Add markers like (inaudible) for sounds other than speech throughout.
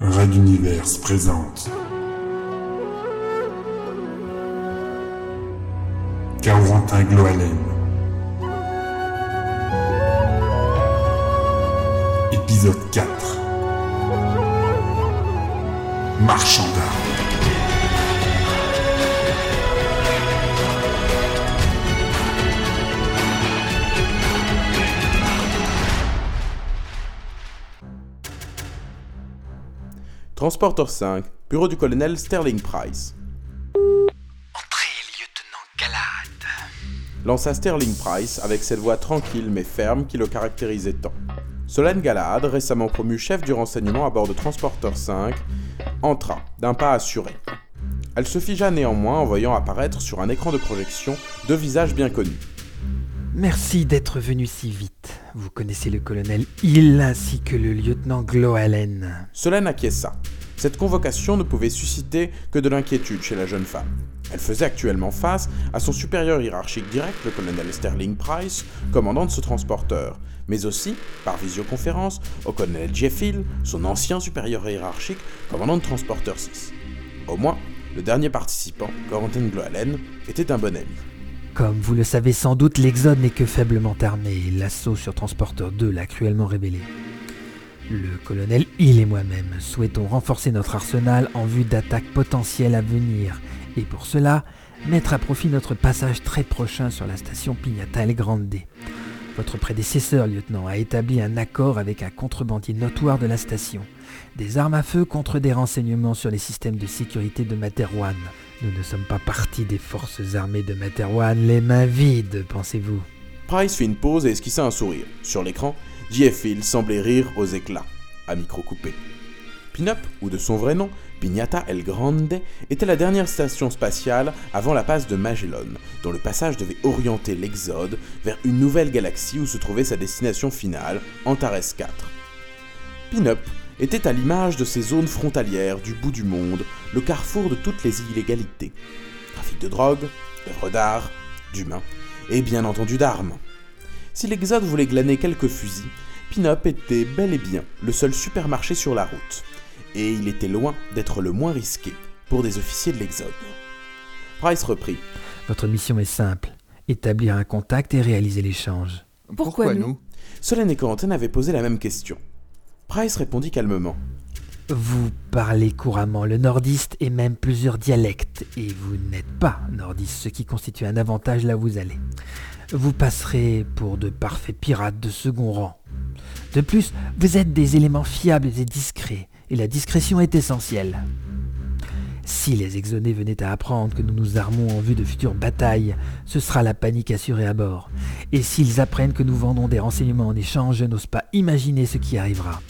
Red Universe présente. Carentin Gloalen. Épisode 4. Marchand d'armes. Transporteur 5, bureau du colonel Sterling Price. Entrez, lieutenant Galad. Lança Sterling Price avec cette voix tranquille mais ferme qui le caractérisait tant. Solène Galahad, récemment promu chef du renseignement à bord de Transporteur 5, entra, d'un pas assuré. Elle se figea néanmoins en voyant apparaître sur un écran de projection deux visages bien connus. Merci d'être venu si vite. Vous connaissez le colonel Hill ainsi que le lieutenant Gloalen. Solène acquiesça. Cette convocation ne pouvait susciter que de l'inquiétude chez la jeune femme. Elle faisait actuellement face à son supérieur hiérarchique direct, le colonel Sterling Price, commandant de ce transporteur, mais aussi, par visioconférence, au colonel Jeff Hill, son ancien supérieur hiérarchique, commandant de transporteur 6. Au moins, le dernier participant, Corentin Gloalen, était un bon ami. Comme vous le savez sans doute, l'Exode n'est que faiblement armé. L'assaut sur Transporteur 2 l'a cruellement révélé. Le colonel Hill et moi-même souhaitons renforcer notre arsenal en vue d'attaques potentielles à venir, et pour cela, mettre à profit notre passage très prochain sur la station Pignata El Grande. Votre prédécesseur, lieutenant, a établi un accord avec un contrebandier notoire de la station. Des armes à feu contre des renseignements sur les systèmes de sécurité de Materwan. Nous ne sommes pas partis des forces armées de Materwan les mains vides, pensez-vous Price fit une pause et esquissa un sourire. Sur l'écran, J.F. Semblait rire aux éclats, à micro coupé. Pinup, ou de son vrai nom, Pignata El Grande, était la dernière station spatiale avant la passe de Magellan, dont le passage devait orienter l'Exode vers une nouvelle galaxie où se trouvait sa destination finale, Antares 4. Pinup était à l'image de ces zones frontalières du bout du monde, le carrefour de toutes les illégalités. Trafic de drogue, d'œuvres d'art, d'humains, et bien entendu d'armes. Si l'Exode voulait glaner quelques fusils, Pinup était bel et bien le seul supermarché sur la route, et il était loin d'être le moins risqué pour des officiers de l'Exode. Price reprit. Votre mission est simple. Établir un contact et réaliser l'échange. Pourquoi, nous? Solène et Corentin avaient posé la même question. Price répondit calmement. Vous parlez couramment le nordiste et même plusieurs dialectes, et vous n'êtes pas nordiste, ce qui constitue un avantage là où vous allez. Vous passerez pour de parfaits pirates de second rang. De plus, vous êtes des éléments fiables et discrets, et la discrétion est essentielle. Si les exonés venaient à apprendre que nous nous armons en vue de futures batailles, ce sera la panique assurée à bord. Et s'ils apprennent que nous vendons des renseignements en échange, je n'ose pas imaginer ce qui arrivera.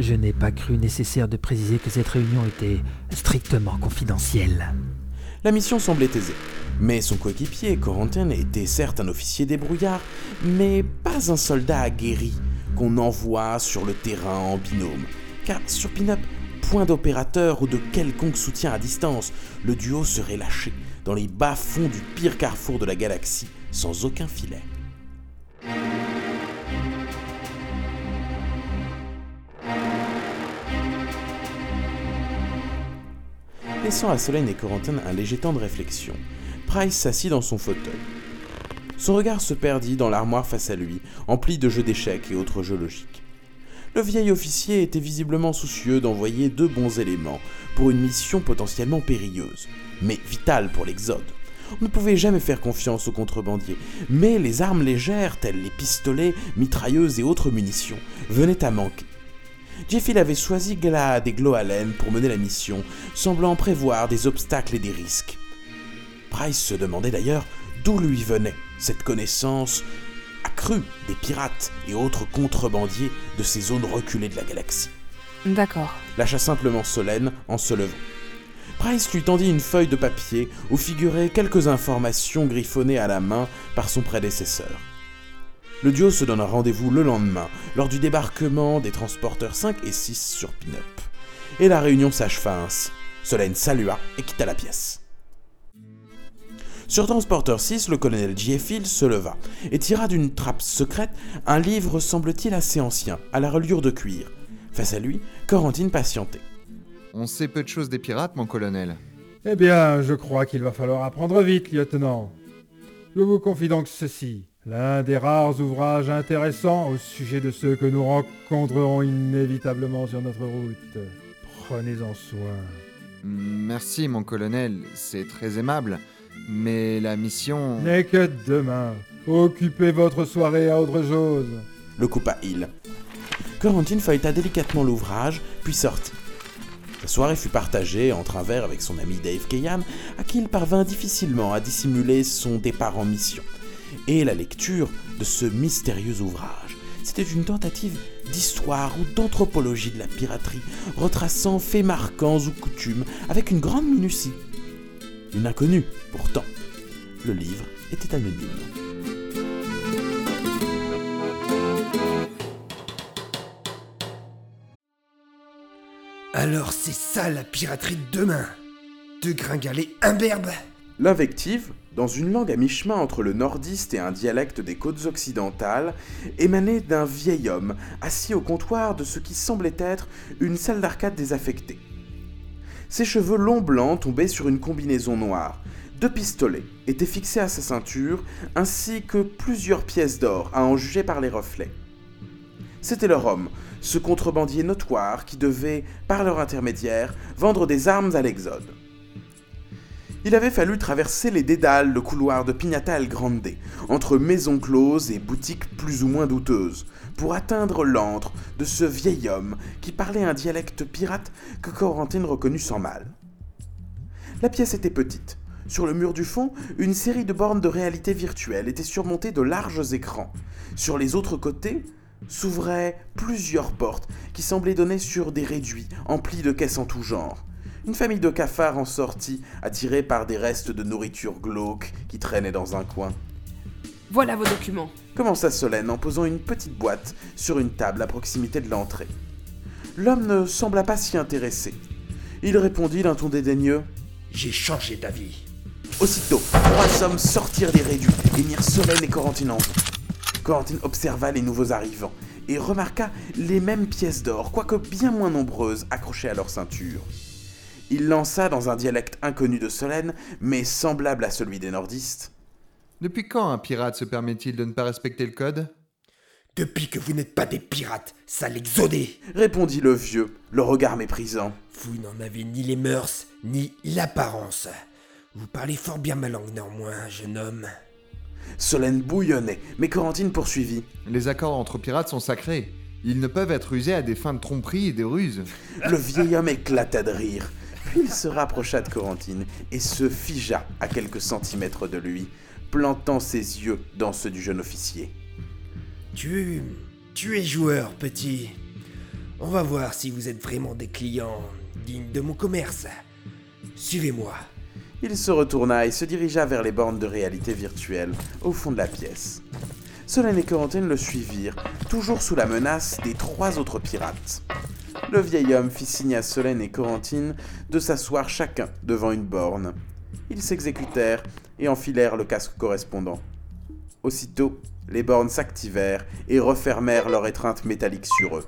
Je n'ai pas cru nécessaire de préciser que cette réunion était strictement confidentielle. La mission semblait aisée. Mais son coéquipier, Corentin, était certes un officier débrouillard, mais pas un soldat aguerri qu'on envoie sur le terrain en binôme. Car sur Pinup, point d'opérateur ou de quelconque soutien à distance, le duo serait lâché dans les bas-fonds du pire carrefour de la galaxie, sans aucun filet. Laissant à Solène et Corentin un léger temps de réflexion, Price s'assit dans son fauteuil. Son regard se perdit dans l'armoire face à lui, emplie de jeux d'échecs et autres jeux logiques. Le vieil officier était visiblement soucieux d'envoyer deux bons éléments pour une mission potentiellement périlleuse, mais vitale pour l'Exode. On ne pouvait jamais faire confiance aux contrebandiers, mais les armes légères, telles les pistolets, mitrailleuses et autres munitions, venaient à manquer. Jeffil avait choisi Glad et Gloalen pour mener la mission, semblant prévoir des obstacles et des risques. Price se demandait d'ailleurs d'où lui venait cette connaissance accrue des pirates et autres contrebandiers de ces zones reculées de la galaxie. D'accord. Lâcha simplement Solène en se levant. Price lui tendit une feuille de papier où figuraient quelques informations griffonnées à la main par son prédécesseur. Le duo se donne rendez-vous le lendemain, lors du débarquement des transporteurs 5 et 6 sur Pinup. Et la réunion s'acheva ainsi. Solène salua et quitta la pièce. Sur Transporteur 6, le colonel J.F. Hill se leva et tira d'une trappe secrète un livre semble-t-il assez ancien, à la reliure de cuir. Face à lui, Corentine patientait. On sait peu de choses des pirates, mon colonel. Eh bien, je crois qu'il va falloir apprendre vite, lieutenant. Je vous confie donc ceci. L'un des rares ouvrages intéressants au sujet de ceux que nous rencontrerons inévitablement sur notre route. Prenez-en soin. Merci, mon colonel, c'est très aimable. Mais la mission... N'est que demain. Occupez votre soirée à autre chose. Le coupa il. Corentine feuilleta délicatement l'ouvrage, puis sortit. La soirée fut partagée entre un verre avec son ami Dave Keyan, à qui il parvint difficilement à dissimuler son départ en mission, et la lecture de ce mystérieux ouvrage. C'était une tentative d'histoire ou d'anthropologie de la piraterie, retraçant faits marquants ou coutumes avec une grande minutie. Une inconnue, pourtant. Le livre était anonyme. Alors c'est ça la piraterie de demain De gringaler imberbe L'invective, dans une langue à mi-chemin entre le nordiste et un dialecte des côtes occidentales, émanait d'un vieil homme assis au comptoir de ce qui semblait être une salle d'arcade désaffectée. Ses cheveux longs blancs tombaient sur une combinaison noire. Deux pistolets étaient fixés à sa ceinture, ainsi que plusieurs pièces d'or, à en juger par les reflets. C'était leur homme, ce contrebandier notoire qui devait, par leur intermédiaire, vendre des armes à l'Exode. Il avait fallu traverser les dédales de couloirs de Pignata El Grande, entre maisons closes et boutiques plus ou moins douteuses, pour atteindre l'antre de ce vieil homme qui parlait un dialecte pirate que Corentine reconnut sans mal. La pièce était petite. Sur le mur du fond, une série de bornes de réalité virtuelle était surmontée de larges écrans. Sur les autres côtés, s'ouvraient plusieurs portes qui semblaient donner sur des réduits emplis de caisses en tout genre. Une famille de cafards en sortit, attirés par des restes de nourriture glauque qui traînaient dans un coin. Voilà vos documents. Commença Solène en posant une petite boîte sur une table à proximité de l'entrée. L'homme ne sembla pas s'y intéresser. Il répondit d'un ton dédaigneux. J'ai changé d'avis. Aussitôt, trois hommes sortirent des réduits et mirent Solène et Corentine en route. Corentine observa les nouveaux arrivants et remarqua les mêmes pièces d'or, quoique bien moins nombreuses, accrochées à leur ceinture. Il lança dans un dialecte inconnu de Solène, mais semblable à celui des nordistes. Depuis quand un pirate se permet-il de ne pas respecter le code? Depuis que vous n'êtes pas des pirates, sale exodé répondit le vieux, le regard méprisant. Vous n'en avez ni les mœurs, ni l'apparence. Vous parlez fort bien ma langue néanmoins, jeune homme. Solène bouillonnait, mais Corentine poursuivit. Les accords entre pirates sont sacrés. Ils ne peuvent être usés à des fins de tromperie et des ruses. Le vieil homme éclata de rire. Il se rapprocha de Corentine et se figea à quelques centimètres de lui, plantant ses yeux dans ceux du jeune officier. Tu. Tu es joueur, petit. On va voir si vous êtes vraiment des clients dignes de mon commerce. Suivez-moi. Il se retourna et se dirigea vers les bornes de réalité virtuelle, au fond de la pièce. Solène et Corentine le suivirent, toujours sous la menace des trois autres pirates. Le vieil homme fit signe à Solène et Corentine de s'asseoir chacun devant une borne. Ils s'exécutèrent et enfilèrent le casque correspondant. Aussitôt, les bornes s'activèrent et refermèrent leur étreinte métallique sur eux.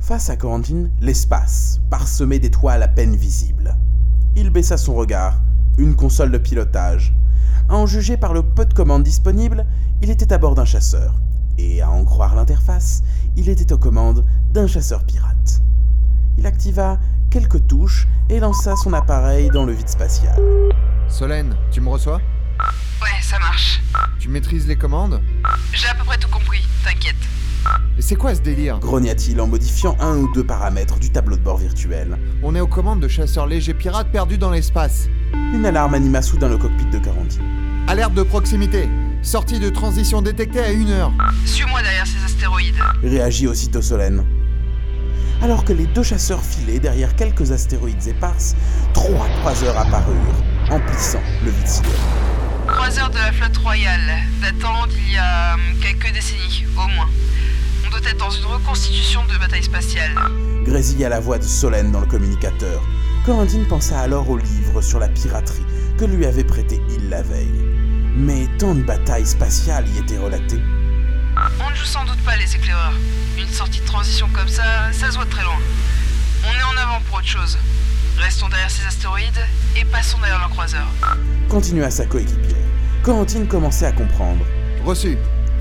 Face à Corentine, l'espace, parsemé d'étoiles à peine visibles. Il baissa son regard, une console de pilotage. À en juger par le peu de commandes disponibles, il était à bord d'un chasseur. Et à en croire l'interface, il était aux commandes d'un chasseur pirate. Il activa quelques touches et lança son appareil dans le vide spatial. Solène, tu me reçois? Ouais, ça marche. Tu maîtrises les commandes? J'ai à peu près tout compris, t'inquiète. Et c'est quoi ce délire Grogna-t-il en modifiant un ou deux paramètres du tableau de bord virtuel. On est aux commandes de chasseurs légers pirates perdus dans l'espace. Une alarme anima soudain le cockpit de Corentine. Alerte de proximité. Sortie de transition détectée à une heure. Suis-moi derrière ces astéroïdes. Réagit aussitôt Solène. Alors que les deux chasseurs filaient derrière quelques astéroïdes éparses, trois croiseurs apparurent, emplissant le vide sidéré. Croiseur de la flotte royale, datant doit être dans une reconstitution de bataille spatiale. Grésilla la voix de Solène dans le communicateur. Corentine pensa alors au livre sur la piraterie, que lui avait prêté il la veille. Mais tant de batailles spatiales y étaient relatées. On ne joue sans doute pas les éclaireurs. Une sortie de transition comme ça, ça se voit de très loin. On est en avant pour autre chose. Restons derrière ces astéroïdes et passons derrière leur croiseur. Continua sa coéquipière. Corentine commençait à comprendre. Reçu.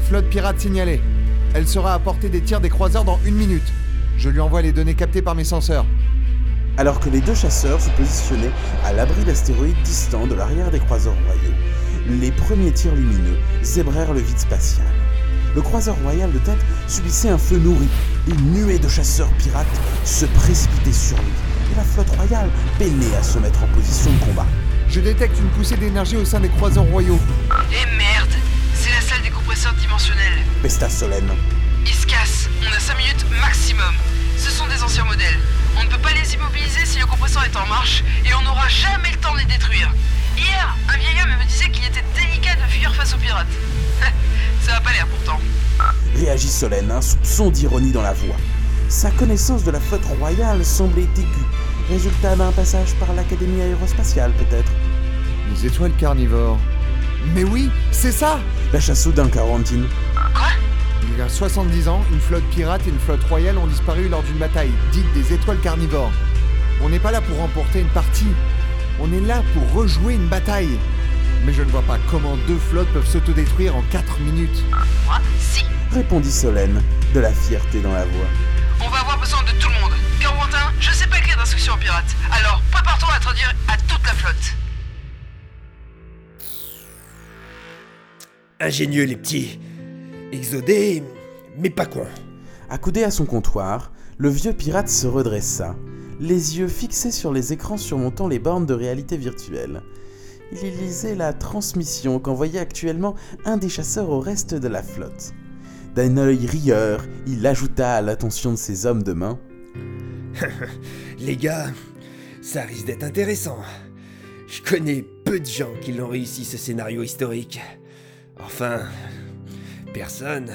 Flotte pirate signalée. Elle sera à portée des tirs des croiseurs dans une minute. Je lui envoie les données captées par mes senseurs. Alors que les deux chasseurs se positionnaient à l'abri d'astéroïdes distants de l'arrière des croiseurs royaux, les premiers tirs lumineux zébrèrent le vide spatial. Le croiseur royal de tête subissait un feu nourri. Une nuée de chasseurs pirates se précipitait sur lui. Et la flotte royale peinait à se mettre en position de combat. Je détecte une poussée d'énergie au sein des croiseurs royaux. Et merde Dimensionnels. Pesta Solène. Ils se cassent. On a 5 minutes maximum. Ce sont des anciens modèles. On ne peut pas les immobiliser si le compresseur est en marche et on n'aura jamais le temps de les détruire. Hier, un vieil homme me disait qu'il était délicat de fuir face aux pirates. (laughs) Ça a pas l'air pourtant. Réagit Solène, un soupçon d'ironie dans la voix. Sa connaissance de la flotte royale semblait aiguë. Résultat d'un passage par l'Académie aérospatiale, peut-être. Les étoiles carnivores. Mais oui, c'est ça Lâcha soudain Quarantine. Quoi? Il y a 70 ans, une flotte pirate et une flotte royale ont disparu lors d'une bataille, dite des étoiles carnivores. On n'est pas là pour remporter une partie, on est là pour rejouer une bataille. Mais je ne vois pas comment deux flottes peuvent s'autodétruire en 4 minutes. Moi? Si. Répondit Solène, de la fierté dans la voix. On va avoir besoin de tout le monde. Carouantin, je sais pas écrire d'instructions aux pirates. Alors, prépare-toi à traduire à toute la flotte. Ingénieux les petits. Exodés, mais pas cons. Accoudé à son comptoir, le vieux pirate se redressa, les yeux fixés sur les écrans surmontant les bornes de réalité virtuelle. Il y lisait la transmission qu'envoyait actuellement un des chasseurs au reste de la flotte. D'un œil rieur, il ajouta à l'attention de ses hommes de main (laughs) Les gars, ça risque d'être intéressant. Je connais peu de gens qui l'ont réussi ce scénario historique. Enfin, personne,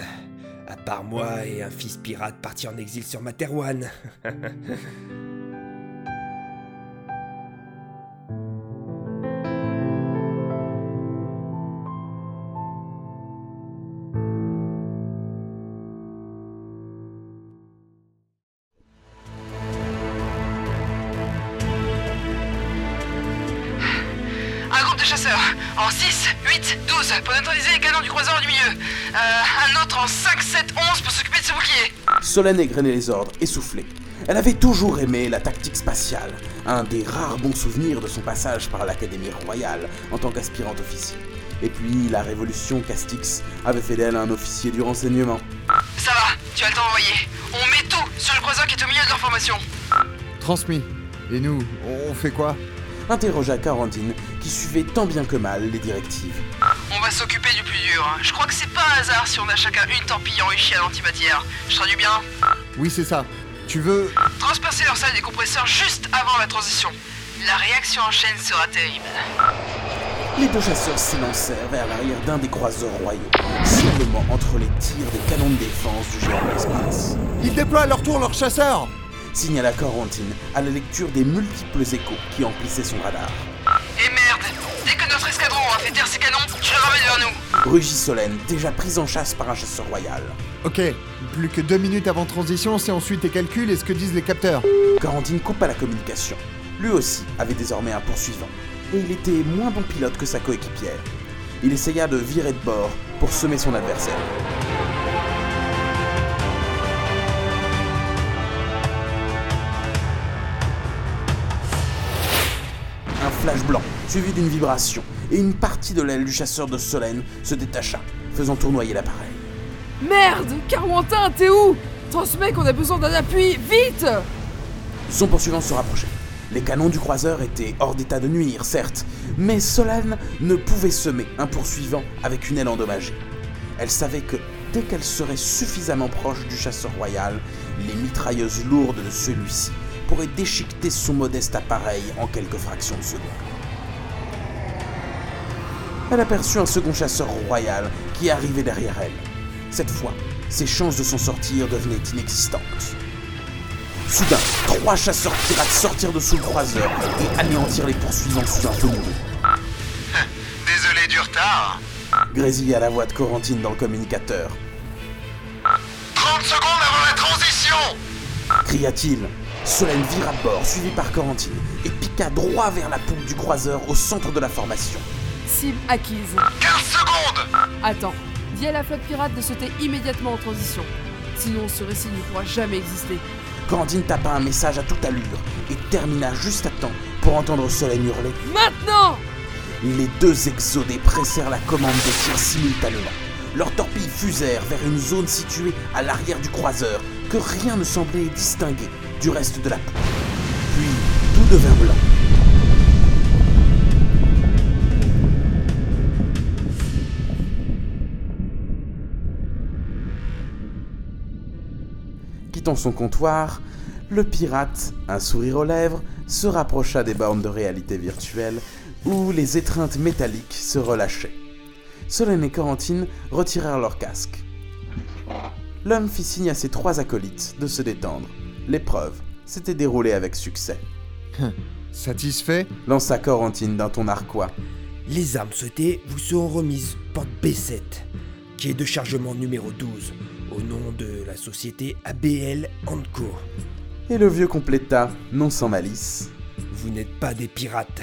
à part moi et un fils pirate parti en exil sur Materwan. (laughs) de chasseurs en 6, 8, 12 pour neutraliser les canons du croiseur du milieu. Euh, un autre en 5, 7, 11 pour s'occuper de ce bouclier. Solène égrenait les ordres, essoufflée. Elle avait toujours aimé la tactique spatiale, un des rares bons souvenirs de son passage par l'Académie royale en tant qu'aspirante officier. Et puis la révolution Castix avait fait d'elle un officier du renseignement. Ça va, tu as le temps d'envoyer. On met tout sur le croiseur qui est au milieu de leur formation. Transmis. Et nous, on fait quoi? Interrogea Quarantine, qui suivait tant bien que mal les directives. On va s'occuper du plus dur. hein. Je crois que c'est pas un hasard si on a chacun une torpille enrichie à l'antimatière. Je traduis bien Oui, c'est ça. Tu veux... Transpercer leur salle des compresseurs juste avant la transition. La réaction en chaîne sera terrible. Les deux chasseurs s'élancèrent vers l'arrière d'un des croiseurs royaux, sur le moment entre les tirs des canons de défense du géant de l'espace. Ils déploient à leur tour leurs chasseurs Signala Corentine à la lecture des multiples échos qui emplissaient son radar. Et merde Dès que notre escadron aura fait taire ses canons, tu les ramènes vers nous. Rugit Solène, déjà prise en chasse par un chasseur royal. Ok, plus que deux minutes avant transition, c'est ensuite tes calculs et ce que disent les capteurs. Corentine coupa la communication. Lui aussi avait désormais un poursuivant, et il était moins bon pilote que sa coéquipière. Il essaya de virer de bord pour semer son adversaire. Flash blanc, suivi d'une vibration, et une partie de l'aile du chasseur de Solène se détacha, faisant tournoyer l'appareil. Merde Carouantin, t'es où? Transmets qu'on a besoin d'un appui, vite Son poursuivant se rapprochait. Les canons du croiseur étaient hors d'état de nuire, certes, mais Solane ne pouvait semer un poursuivant avec une aile endommagée. Elle savait que dès qu'elle serait suffisamment proche du chasseur royal, les mitrailleuses lourdes de celui-ci pourraient déchiqueter son modeste appareil en quelques fractions de seconde. Elle aperçut un second chasseur royal qui arrivait derrière elle. Cette fois, ses chances de s'en sortir devenaient inexistantes. Soudain, trois chasseurs pirates sortirent de sous le croiseur et anéantirent les poursuivants sous un feu prenez (laughs) du retard grésilla la voix de Corentine dans le communicateur. 30 secondes avant la transition Cria-t-il. Solène vira à bord, suivi par Corentine, et piqua droit vers la poupe du croiseur au centre de la formation. Cible acquise. 15 secondes Attends, dis à la flotte pirate de sauter immédiatement en transition. Sinon, ce récit ne pourra jamais exister. Corentine tapa un message à toute allure et termina juste à temps pour entendre Solène hurler. Maintenant Les deux exodés pressèrent la commande de tir simultanément. Leurs torpilles fusèrent vers une zone située à l'arrière du croiseur que rien ne semblait distinguer du reste de la poupe. Puis tout devint blanc. Quittant son comptoir, le pirate, un sourire aux lèvres, se rapprocha des bornes de réalité virtuelle où les étreintes métalliques se relâchaient. Solène et Corentine retirèrent leurs casques. L'homme fit signe à ses trois acolytes de se détendre. L'épreuve s'était déroulée avec succès. Satisfait? Lança Corentine d'un ton narquois. Les armes sautées vous seront remises porte B7, quai de chargement numéro 12, au nom de la société ABL Co. Et le vieux compléta, non sans malice. Vous n'êtes pas des pirates,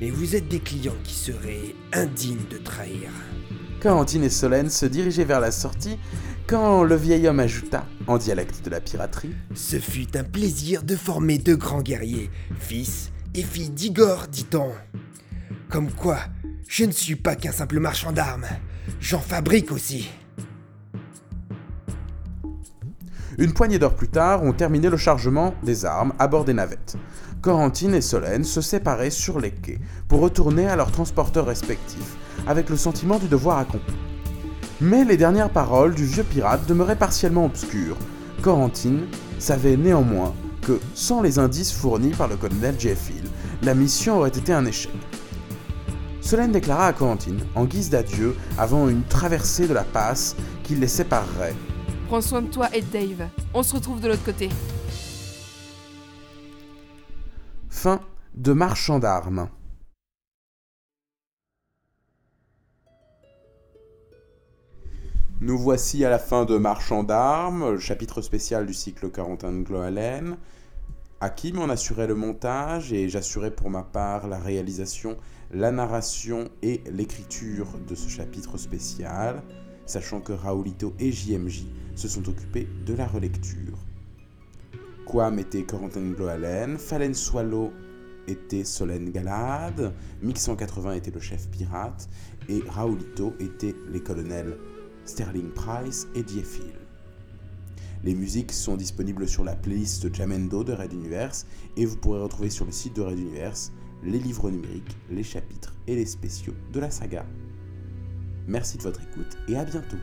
mais vous êtes des clients qui seraient indignes de trahir. Corentine et Solène se dirigeaient vers la sortie quand le vieil homme ajouta, en dialecte de la piraterie, Ce fut un plaisir de former deux grands guerriers, fils et fille d'Igor, dit-on. Comme quoi, je ne suis pas qu'un simple marchand d'armes, j'en fabrique aussi. Une poignée d'heures plus tard, on terminait le chargement des armes à bord des navettes. Corentine et Solène se séparaient sur les quais pour retourner à leurs transporteurs respectifs, avec le sentiment du devoir accompli. Mais les dernières paroles du vieux pirate demeuraient partiellement obscures. Corentine savait néanmoins que, sans les indices fournis par le colonel Jeffield, la mission aurait été un échec. Solène déclara à Corentine, en guise d'adieu, avant une traversée de la passe qui les séparerait, Prends soin de toi et de Dave. On se retrouve de l'autre côté. Fin de Marchand d'armes. Nous voici à la fin de Marchand d'armes, chapitre spécial du cycle Corentin de Gloalen. Hakim en assurait le montage et j'assurais pour ma part la réalisation, la narration et l'écriture de ce chapitre spécial, sachant que Raoulito et JMJ se sont occupés de la relecture. Quam était Corentin Gloalen, Falen Swallow était Solène Galade, Mix 180 était le chef pirate, et Raoulito était les colonels Sterling Price et Diefil. Les musiques sont disponibles sur la playlist Jamendo de Red Universe, et vous pourrez retrouver sur le site de Red Universe les livres numériques, les chapitres et les spéciaux de la saga. Merci de votre écoute et à bientôt